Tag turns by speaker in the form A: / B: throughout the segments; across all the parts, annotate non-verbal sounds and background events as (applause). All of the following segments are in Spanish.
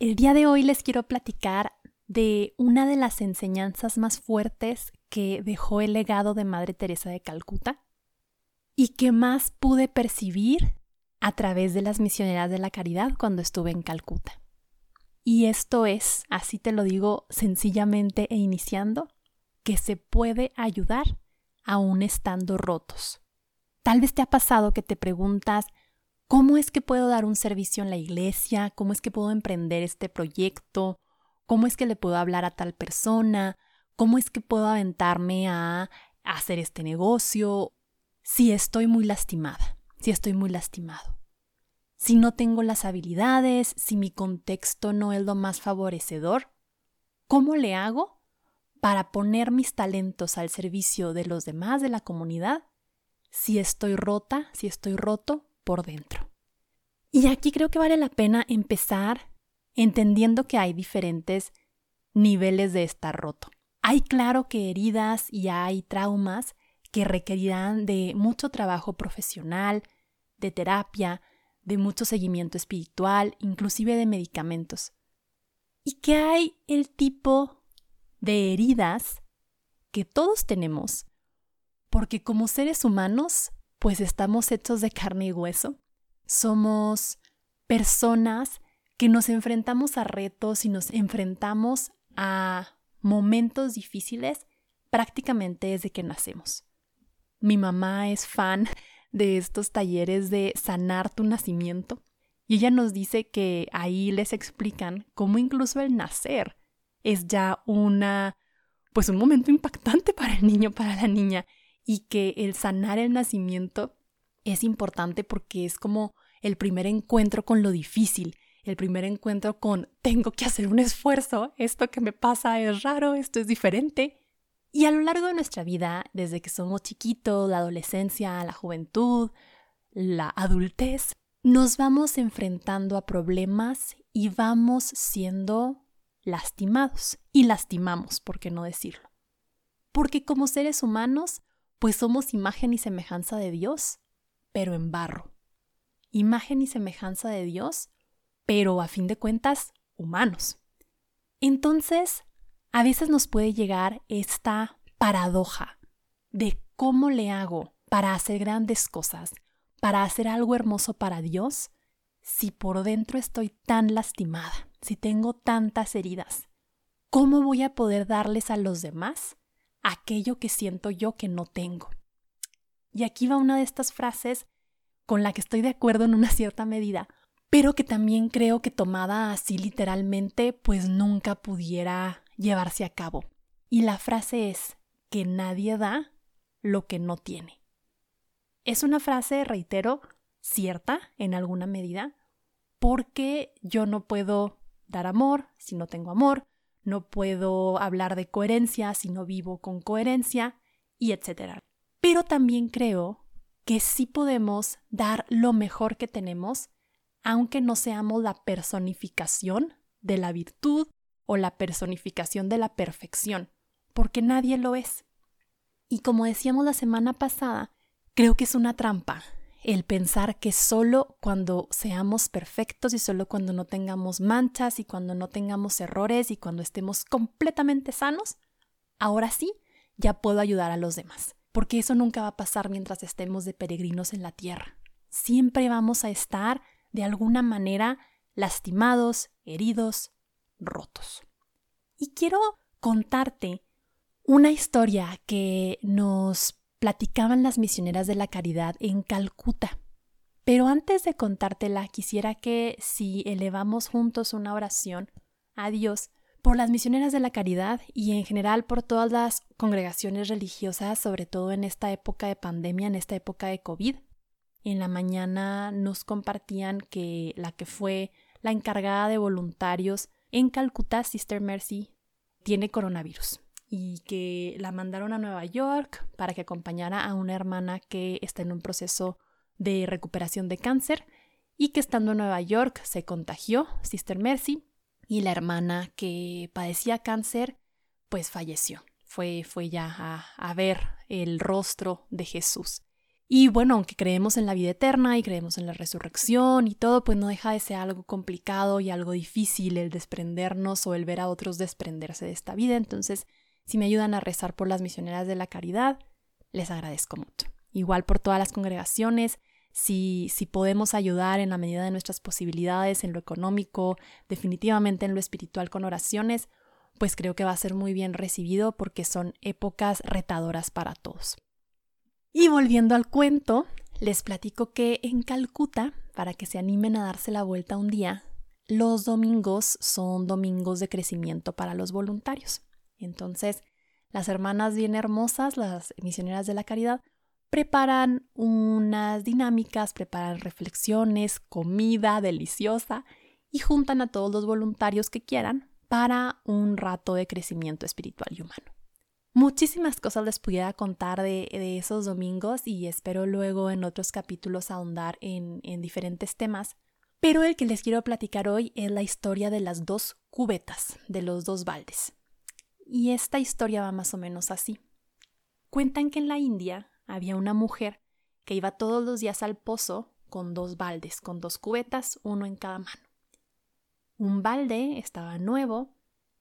A: El día de hoy les quiero platicar de una de las enseñanzas más fuertes que dejó el legado de Madre Teresa de Calcuta y que más pude percibir a través de las misioneras de la caridad cuando estuve en Calcuta. Y esto es, así te lo digo sencillamente e iniciando, que se puede ayudar aún estando rotos. Tal vez te ha pasado que te preguntas, ¿Cómo es que puedo dar un servicio en la iglesia? ¿Cómo es que puedo emprender este proyecto? ¿Cómo es que le puedo hablar a tal persona? ¿Cómo es que puedo aventarme a hacer este negocio? Si estoy muy lastimada, si estoy muy lastimado. Si no tengo las habilidades, si mi contexto no es lo más favorecedor, ¿cómo le hago para poner mis talentos al servicio de los demás de la comunidad si estoy rota, si estoy roto por dentro. Y aquí creo que vale la pena empezar entendiendo que hay diferentes niveles de estar roto. Hay claro que heridas y hay traumas que requerirán de mucho trabajo profesional, de terapia, de mucho seguimiento espiritual, inclusive de medicamentos. Y que hay el tipo de heridas que todos tenemos, porque como seres humanos pues estamos hechos de carne y hueso. Somos personas que nos enfrentamos a retos y nos enfrentamos a momentos difíciles prácticamente desde que nacemos. Mi mamá es fan de estos talleres de sanar tu nacimiento y ella nos dice que ahí les explican cómo incluso el nacer es ya una pues un momento impactante para el niño, para la niña y que el sanar el nacimiento es importante porque es como el primer encuentro con lo difícil, el primer encuentro con tengo que hacer un esfuerzo, esto que me pasa es raro, esto es diferente. Y a lo largo de nuestra vida, desde que somos chiquitos, la adolescencia, la juventud, la adultez, nos vamos enfrentando a problemas y vamos siendo lastimados. Y lastimamos, ¿por qué no decirlo? Porque como seres humanos pues somos imagen y semejanza de Dios, pero en barro. Imagen y semejanza de Dios, pero a fin de cuentas, humanos. Entonces, a veces nos puede llegar esta paradoja de cómo le hago para hacer grandes cosas, para hacer algo hermoso para Dios, si por dentro estoy tan lastimada, si tengo tantas heridas. ¿Cómo voy a poder darles a los demás aquello que siento yo que no tengo. Y aquí va una de estas frases con la que estoy de acuerdo en una cierta medida, pero que también creo que tomada así literalmente, pues nunca pudiera llevarse a cabo. Y la frase es que nadie da lo que no tiene. Es una frase, reitero, cierta en alguna medida, porque yo no puedo dar amor si no tengo amor, no puedo hablar de coherencia si no vivo con coherencia, y etcétera. Pero también creo que sí podemos dar lo mejor que tenemos, aunque no seamos la personificación de la virtud o la personificación de la perfección, porque nadie lo es. Y como decíamos la semana pasada, creo que es una trampa el pensar que solo cuando seamos perfectos y solo cuando no tengamos manchas y cuando no tengamos errores y cuando estemos completamente sanos, ahora sí, ya puedo ayudar a los demás. Porque eso nunca va a pasar mientras estemos de peregrinos en la tierra. Siempre vamos a estar, de alguna manera, lastimados, heridos, rotos. Y quiero contarte una historia que nos platicaban las misioneras de la caridad en Calcuta. Pero antes de contártela, quisiera que si elevamos juntos una oración a Dios por las misioneras de la caridad y en general por todas las congregaciones religiosas, sobre todo en esta época de pandemia, en esta época de COVID. En la mañana nos compartían que la que fue la encargada de voluntarios en Calcuta, Sister Mercy, tiene coronavirus y que la mandaron a Nueva York para que acompañara a una hermana que está en un proceso de recuperación de cáncer y que estando en Nueva York se contagió, Sister Mercy, y la hermana que padecía cáncer pues falleció. Fue, fue ya a, a ver el rostro de Jesús. Y bueno, aunque creemos en la vida eterna y creemos en la resurrección y todo, pues no deja de ser algo complicado y algo difícil el desprendernos o el ver a otros desprenderse de esta vida. Entonces, si me ayudan a rezar por las misioneras de la caridad, les agradezco mucho. Igual por todas las congregaciones, si, si podemos ayudar en la medida de nuestras posibilidades, en lo económico, definitivamente en lo espiritual con oraciones, pues creo que va a ser muy bien recibido porque son épocas retadoras para todos. Y volviendo al cuento, les platico que en Calcuta, para que se animen a darse la vuelta un día, los domingos son domingos de crecimiento para los voluntarios. Entonces, las hermanas bien hermosas, las misioneras de la caridad, preparan unas dinámicas, preparan reflexiones, comida deliciosa y juntan a todos los voluntarios que quieran para un rato de crecimiento espiritual y humano. Muchísimas cosas les pudiera contar de, esos domingos y espero luego en otros capítulos ahondar en, en diferentes temas, pero el que les quiero platicar hoy es la historia de las dos cubetas, de los dos baldes. Y esta historia va más o menos así. Cuentan que en la India había una mujer que iba todos los días al pozo con dos baldes, con dos cubetas, uno en cada mano. Un balde estaba nuevo,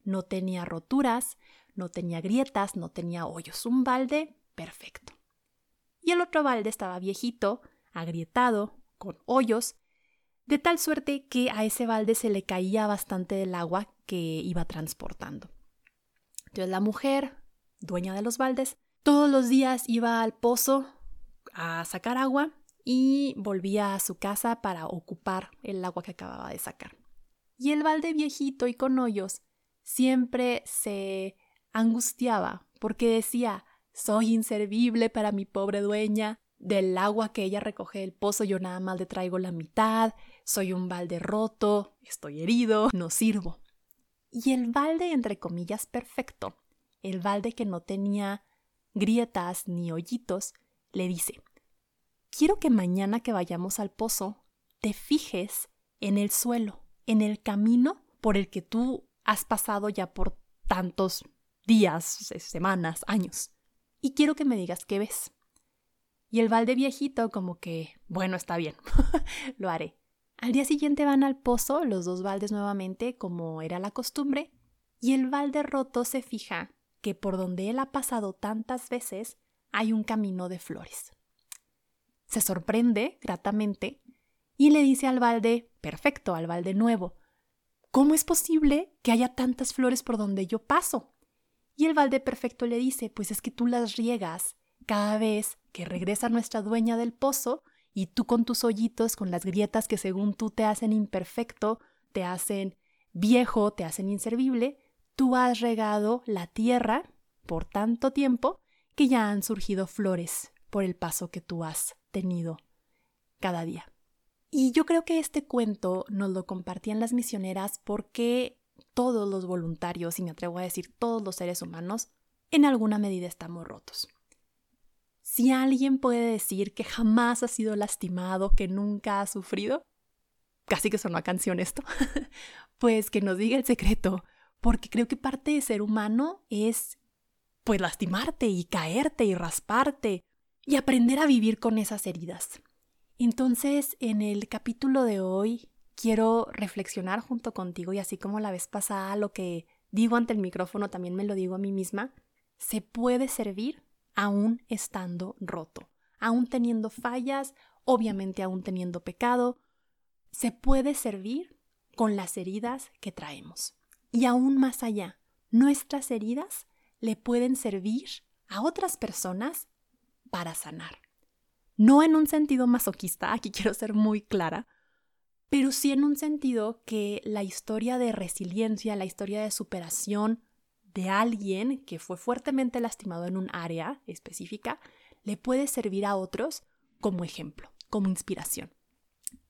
A: no tenía roturas, no tenía grietas, no tenía hoyos, un balde perfecto. Y el otro balde estaba viejito, agrietado, con hoyos, de tal suerte que a ese balde se le caía bastante del agua que iba transportando. Entonces la mujer, dueña de los baldes, todos los días iba al pozo a sacar agua y volvía a su casa para ocupar el agua que acababa de sacar. Y el balde viejito y con hoyos siempre se angustiaba porque decía, soy inservible para mi pobre dueña, del agua que ella recoge del pozo yo nada más le traigo la mitad, soy un balde roto, estoy herido, no sirvo. Y el balde, entre comillas, perfecto, el balde que no tenía grietas ni hoyitos, le dice, quiero que mañana que vayamos al pozo te fijes en el suelo, en el camino por el que tú has pasado ya por tantos días, semanas, años. Y quiero que me digas qué ves. Y el balde viejito como que, bueno, está bien, (laughs) lo haré. Al día siguiente van al pozo, los dos baldes nuevamente, como era la costumbre, y el balde roto se fija que por donde él ha pasado tantas veces hay un camino de flores. Se sorprende gratamente y le dice al balde, perfecto, al balde nuevo, ¿cómo es posible que haya tantas flores por donde yo paso? Y el balde perfecto le dice, pues es que tú las riegas cada vez que regresa nuestra dueña del pozo y tú con tus hoyitos, con las grietas que según tú te hacen imperfecto, te hacen viejo, te hacen inservible, tú has regado la tierra por tanto tiempo que ya han surgido flores por el paso que tú has tenido cada día. Y yo creo que este cuento nos lo compartían las misioneras porque todos los voluntarios, y me atrevo a decir todos los seres humanos, en alguna medida estamos rotos. Si alguien puede decir que jamás ha sido lastimado, que nunca ha sufrido, casi que sonó a canción esto, (laughs) pues que nos diga el secreto, porque creo que parte de ser humano es pues lastimarte y caerte y rasparte y aprender a vivir con esas heridas. Entonces, en el capítulo de hoy quiero reflexionar junto contigo y así como la vez pasada lo que digo ante el micrófono también me lo digo a mí misma, se puede servir aún estando roto, aún teniendo fallas, obviamente aún teniendo pecado, se puede servir con las heridas que traemos. Y aún más allá, nuestras heridas le pueden servir a otras personas para sanar. No en un sentido masoquista, (laughs) aquí quiero ser muy clara, pero sí en un sentido que la historia de resiliencia, la historia de superación de alguien que fue fuertemente lastimado en un área específica, le puede servir a otros como ejemplo, como inspiración.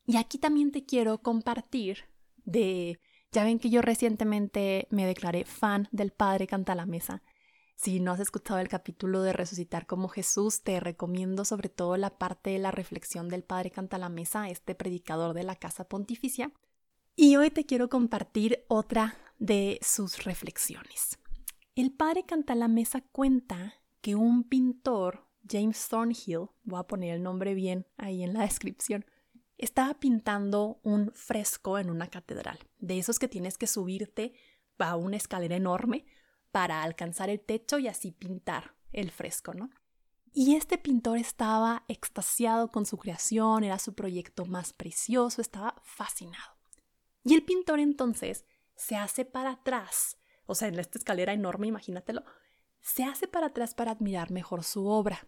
A: Y aquí también te quiero compartir de... Ya ven que yo recientemente me declaré fan del Padre Canta la Mesa. Si no has escuchado el capítulo de Resucitar como Jesús, te recomiendo sobre todo la parte de la reflexión del Padre Canta la Mesa, este predicador de la Casa Pontificia. Y hoy te quiero compartir otra de sus reflexiones. El Padre Canta la Mesa cuenta que un pintor, James Thornhill, voy a poner el nombre bien ahí en la (laughs) descripción, estaba pintando un fresco en una catedral, de esos que tienes que subirte a una escalera enorme para alcanzar el techo y así pintar el fresco, ¿no? Y este pintor estaba extasiado con su creación, era su proyecto más precioso, estaba fascinado. Y el pintor entonces se hace para atrás, o sea, en esta escalera enorme, imagínatelo, se hace para atrás para admirar mejor su obra.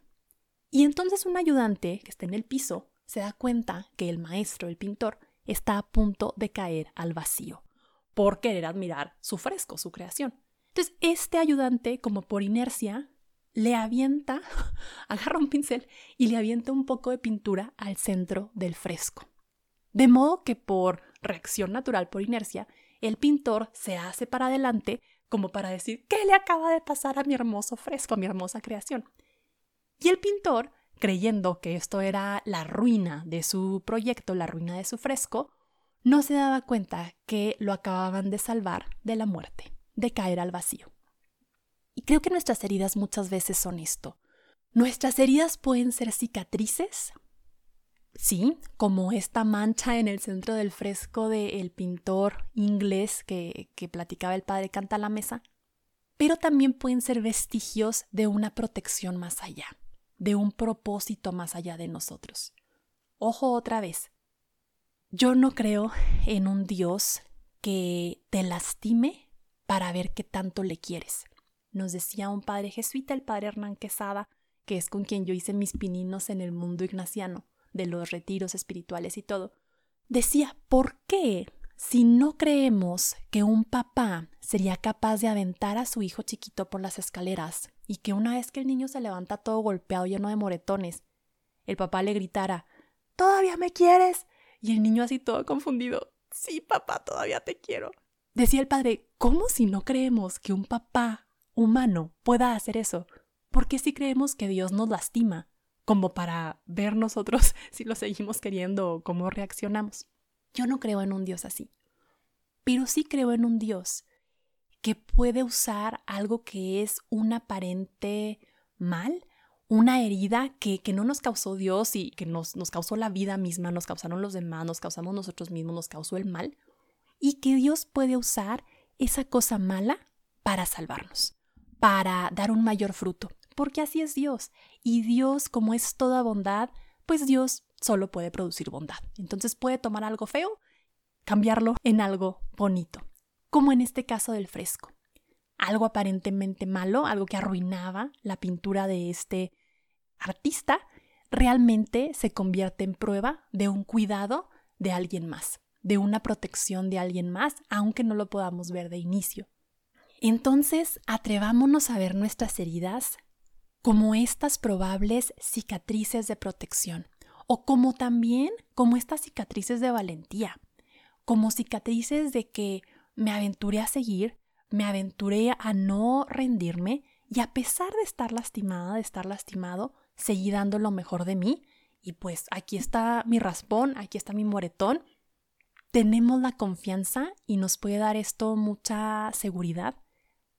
A: Y entonces un ayudante que está en el piso se da cuenta que el maestro, el pintor, está a punto de caer al vacío por querer admirar su fresco, su creación. Entonces, este ayudante, como por inercia, le avienta, (laughs) agarra un pincel y le avienta un poco de pintura al centro del fresco. De modo que por reacción natural, por inercia, el pintor se hace para adelante como para decir, ¿qué le acaba de pasar a mi hermoso fresco, a mi hermosa creación? Y el pintor, creyendo que esto era la ruina de su proyecto, la ruina de su fresco, no se daba cuenta que lo acababan de salvar de la muerte, de caer al vacío. Y creo que nuestras heridas muchas veces son esto. Nuestras heridas pueden ser cicatrices, sí, como esta mancha en el centro del fresco del pintor inglés que, que platicaba el padre Canta la Mesa, pero también pueden ser vestigios de una protección más allá, de un propósito más allá de nosotros. Ojo otra vez, yo no creo en un Dios que te lastime para ver qué tanto le quieres. Nos decía un padre jesuita, el padre Hernán Quesada, que es con quien yo hice mis pininos en el mundo ignaciano de los retiros espirituales y todo, decía, ¿por qué si no creemos que un papá sería capaz de aventar a su hijo chiquito por las escaleras y que una vez que el niño se levanta todo golpeado lleno de moretones, el papá le gritara, ¿Todavía me quieres? Y el niño así todo confundido, sí, papá, todavía te quiero. Decía el padre, ¿cómo si no creemos que un papá humano pueda hacer eso? ¿Por qué si creemos que Dios nos lastima? como para ver nosotros (laughs) si lo seguimos queriendo o cómo reaccionamos. Yo no creo en un Dios así, pero sí creo en un Dios que puede usar algo que es un aparente mal, una herida que, que no nos causó Dios y que nos, nos causó la vida misma, nos causaron los demás, nos causamos nosotros mismos, nos causó el mal, y que Dios puede usar esa cosa mala para salvarnos, para dar un mayor fruto, porque así es Dios. Y Dios, como es toda bondad, pues Dios solo puede producir bondad. Entonces puede tomar algo feo, cambiarlo en algo bonito, como en este caso del fresco. Algo aparentemente malo, algo que arruinaba la pintura de este artista, realmente se convierte en prueba de un cuidado de alguien más, de una protección de alguien más, aunque no lo podamos ver de inicio. Entonces, atrevámonos a ver nuestras heridas como estas probables cicatrices de protección o como también como estas cicatrices de valentía, como cicatrices de que me aventuré a seguir, me aventuré a no rendirme y a pesar de estar lastimada, de estar lastimado, seguí dando lo mejor de mí y pues aquí está mi raspón, aquí está mi moretón. Tenemos la confianza y nos puede dar esto mucha seguridad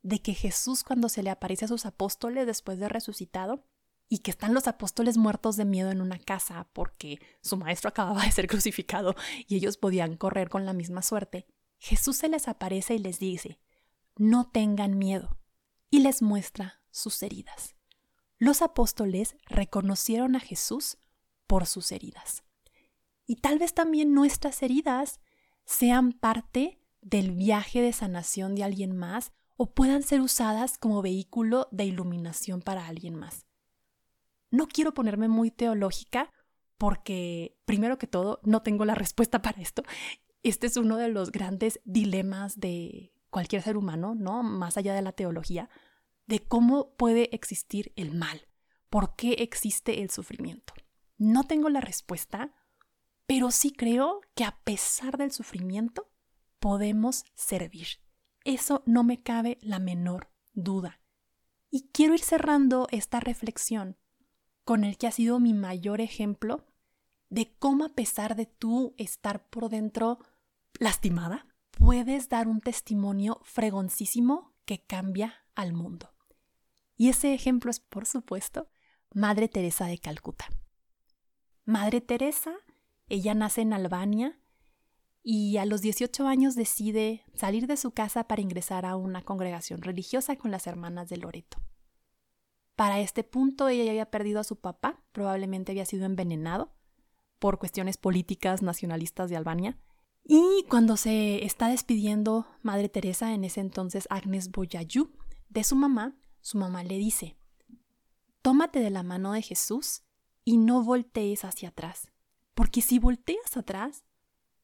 A: de que Jesús cuando se le aparece a sus apóstoles después de resucitado y que están los apóstoles muertos de miedo en una casa porque su maestro acababa de ser (laughs) crucificado y ellos podían correr con la misma suerte, Jesús se les aparece y les dice, no tengan miedo, y les muestra sus heridas. Los apóstoles reconocieron a Jesús por sus heridas. Y tal vez también nuestras heridas sean parte del viaje de sanación de alguien más o puedan ser usadas como vehículo de iluminación para alguien más. No quiero ponerme muy teológica porque, primero que todo, no tengo la respuesta para esto. Este es uno de los grandes dilemas de cualquier ser humano, ¿no? Más allá de la teología, de cómo puede existir el mal, por qué existe el sufrimiento. No tengo la respuesta, pero sí creo que a pesar del sufrimiento, podemos servir. Eso no me cabe la menor duda. Y quiero ir cerrando esta reflexión con el que ha sido mi mayor ejemplo de cómo a pesar de tú estar por dentro lastimada, puedes dar un testimonio fregoncísimo que cambia al mundo. Y ese ejemplo es, por supuesto, Madre Teresa de Calcuta. Madre Teresa, ella nace en Albania y a los 18 años decide salir de su casa para ingresar a una congregación religiosa con las hermanas de Loreto. Para este punto ella ya había perdido a su papá, probablemente había sido envenenado por cuestiones políticas nacionalistas de Albania. Y cuando se está despidiendo Madre Teresa, en ese entonces Agnes Boyayú, de su mamá, su mamá le dice, tómate de la mano de Jesús y no voltees hacia atrás, porque si volteas atrás,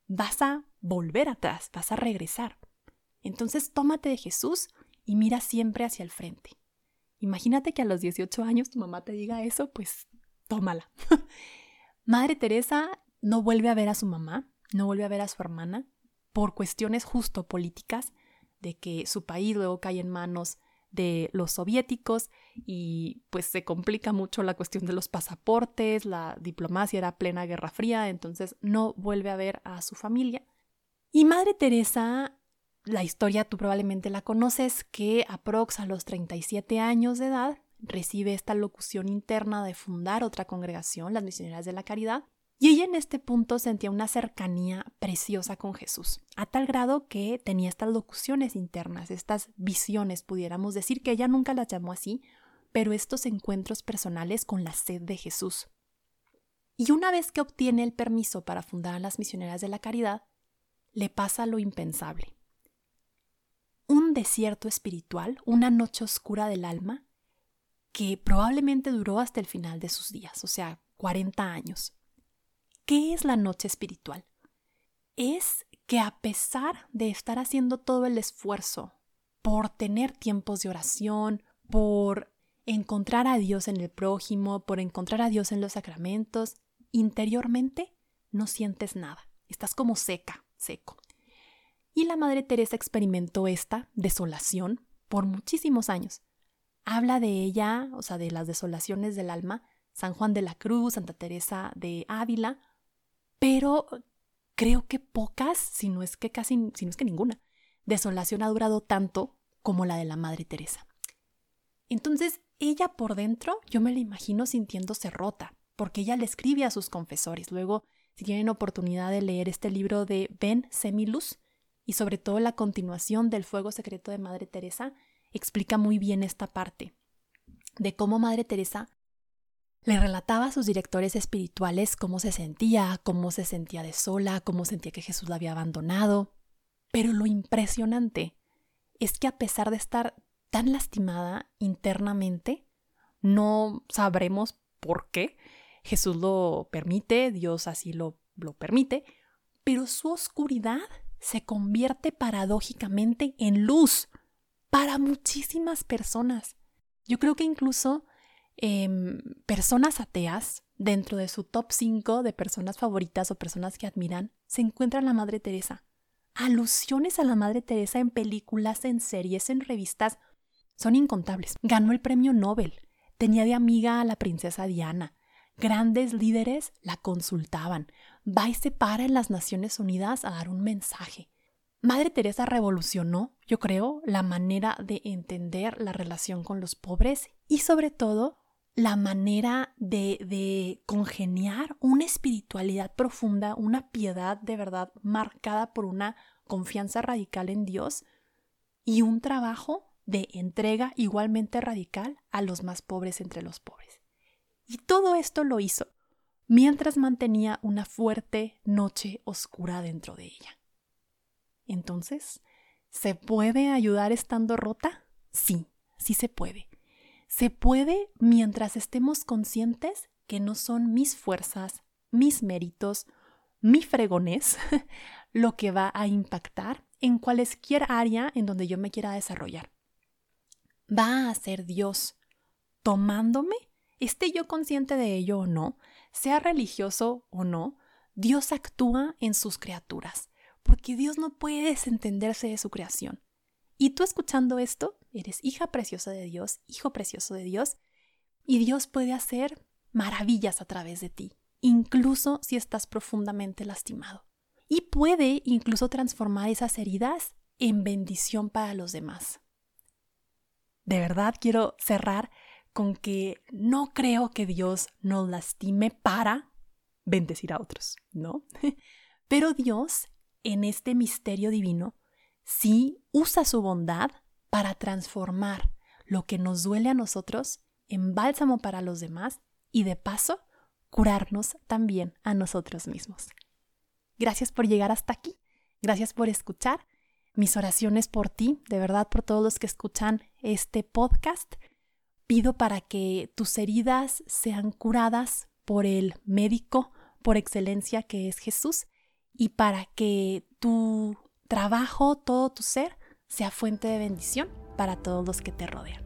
A: vas a volver atrás, vas a regresar. Entonces tómate de Jesús y mira siempre hacia el frente. Imagínate que a los 18 años tu mamá te diga eso, pues tómala. (laughs) Madre Teresa no vuelve a ver a su mamá, no vuelve a ver a su hermana, por cuestiones justo políticas, de que su país luego cae en manos de los soviéticos y pues se complica mucho la cuestión de los pasaportes, la diplomacia era plena Guerra Fría, entonces no vuelve a ver a su familia. Y Madre Teresa la historia tú probablemente la conoces, que aprox a los 37 años de edad recibe esta locución interna de fundar otra congregación, las Misioneras de la Caridad, y ella en este punto sentía una cercanía preciosa con Jesús, a tal grado que tenía estas locuciones internas, estas visiones, pudiéramos decir que ella nunca las llamó así, pero estos encuentros personales con la sed de Jesús. Y una vez que obtiene el permiso para fundar a las Misioneras de la Caridad, le pasa lo impensable un desierto espiritual, una noche oscura del alma, que probablemente duró hasta el final de sus días, o sea, 40 años. ¿Qué es la noche espiritual? Es que a pesar de estar haciendo todo el esfuerzo por tener tiempos de oración, por encontrar a Dios en el prójimo, por encontrar a Dios en los sacramentos, interiormente no sientes nada. Estás como seca, seco. Y la Madre Teresa experimentó esta desolación por muchísimos años. Habla de ella, o sea, de las desolaciones del alma, San Juan de la Cruz, Santa Teresa de Ávila, pero creo que pocas, si no es que casi, si no es que ninguna, desolación ha durado tanto como la de la Madre Teresa. Entonces, ella por dentro, yo me la imagino sintiéndose rota, porque ella le escribe a sus confesores. Luego, si tienen oportunidad de leer este libro de Ben Semilus, y sobre todo la continuación del fuego secreto de Madre Teresa explica muy bien esta parte de cómo Madre Teresa le relataba a sus directores espirituales cómo se sentía, cómo se sentía de sola, cómo sentía que Jesús la había abandonado. Pero lo impresionante es que a pesar de estar tan lastimada internamente, no sabremos por qué. Jesús lo permite, Dios así lo, lo permite, pero su oscuridad se convierte paradójicamente en luz para muchísimas personas. Yo creo que incluso em, personas ateas, dentro de su top 5 de personas favoritas o personas que admiran, se encuentra la Madre Teresa. Alusiones a la Madre Teresa en películas, en series, en revistas, son incontables. Ganó el premio Nobel. Tenía de amiga a la princesa Diana. Grandes líderes la consultaban va y se para en las Naciones Unidas a dar un mensaje. Madre Teresa revolucionó, yo creo, la manera de entender la relación con los pobres y sobre todo la manera de, de congeniar una espiritualidad profunda, una piedad de verdad marcada por una confianza radical en Dios y un trabajo de entrega igualmente radical a los más pobres entre los pobres. Y todo esto lo hizo mientras mantenía una fuerte noche oscura dentro de ella. Entonces, ¿se puede ayudar estando rota? Sí, sí se puede. Se puede mientras estemos conscientes que no son mis fuerzas, mis méritos, mi fregonés (laughs) lo que va a impactar en cualquier área en donde yo me quiera desarrollar. Va a ser Dios tomándome, esté yo consciente de ello o no, sea religioso o no, Dios actúa en sus criaturas, porque Dios no puede desentenderse de su creación. Y tú escuchando esto, eres hija preciosa de Dios, hijo precioso de Dios, y Dios puede hacer maravillas a través de ti, incluso si estás profundamente lastimado. Y puede incluso transformar esas heridas en bendición para los demás. De verdad quiero cerrar con que no creo que Dios nos lastime para bendecir a otros, ¿no? (laughs) Pero Dios, en este misterio divino, sí usa su bondad para transformar lo que nos duele a nosotros en bálsamo para los demás y de paso curarnos también a nosotros mismos. Gracias por llegar hasta aquí, gracias por escuchar. Mis oraciones por ti, de verdad por todos los que escuchan este podcast. Pido para que tus heridas sean curadas por el médico por excelencia que es Jesús y para que tu trabajo, todo tu ser, sea fuente de bendición para todos los que te rodean.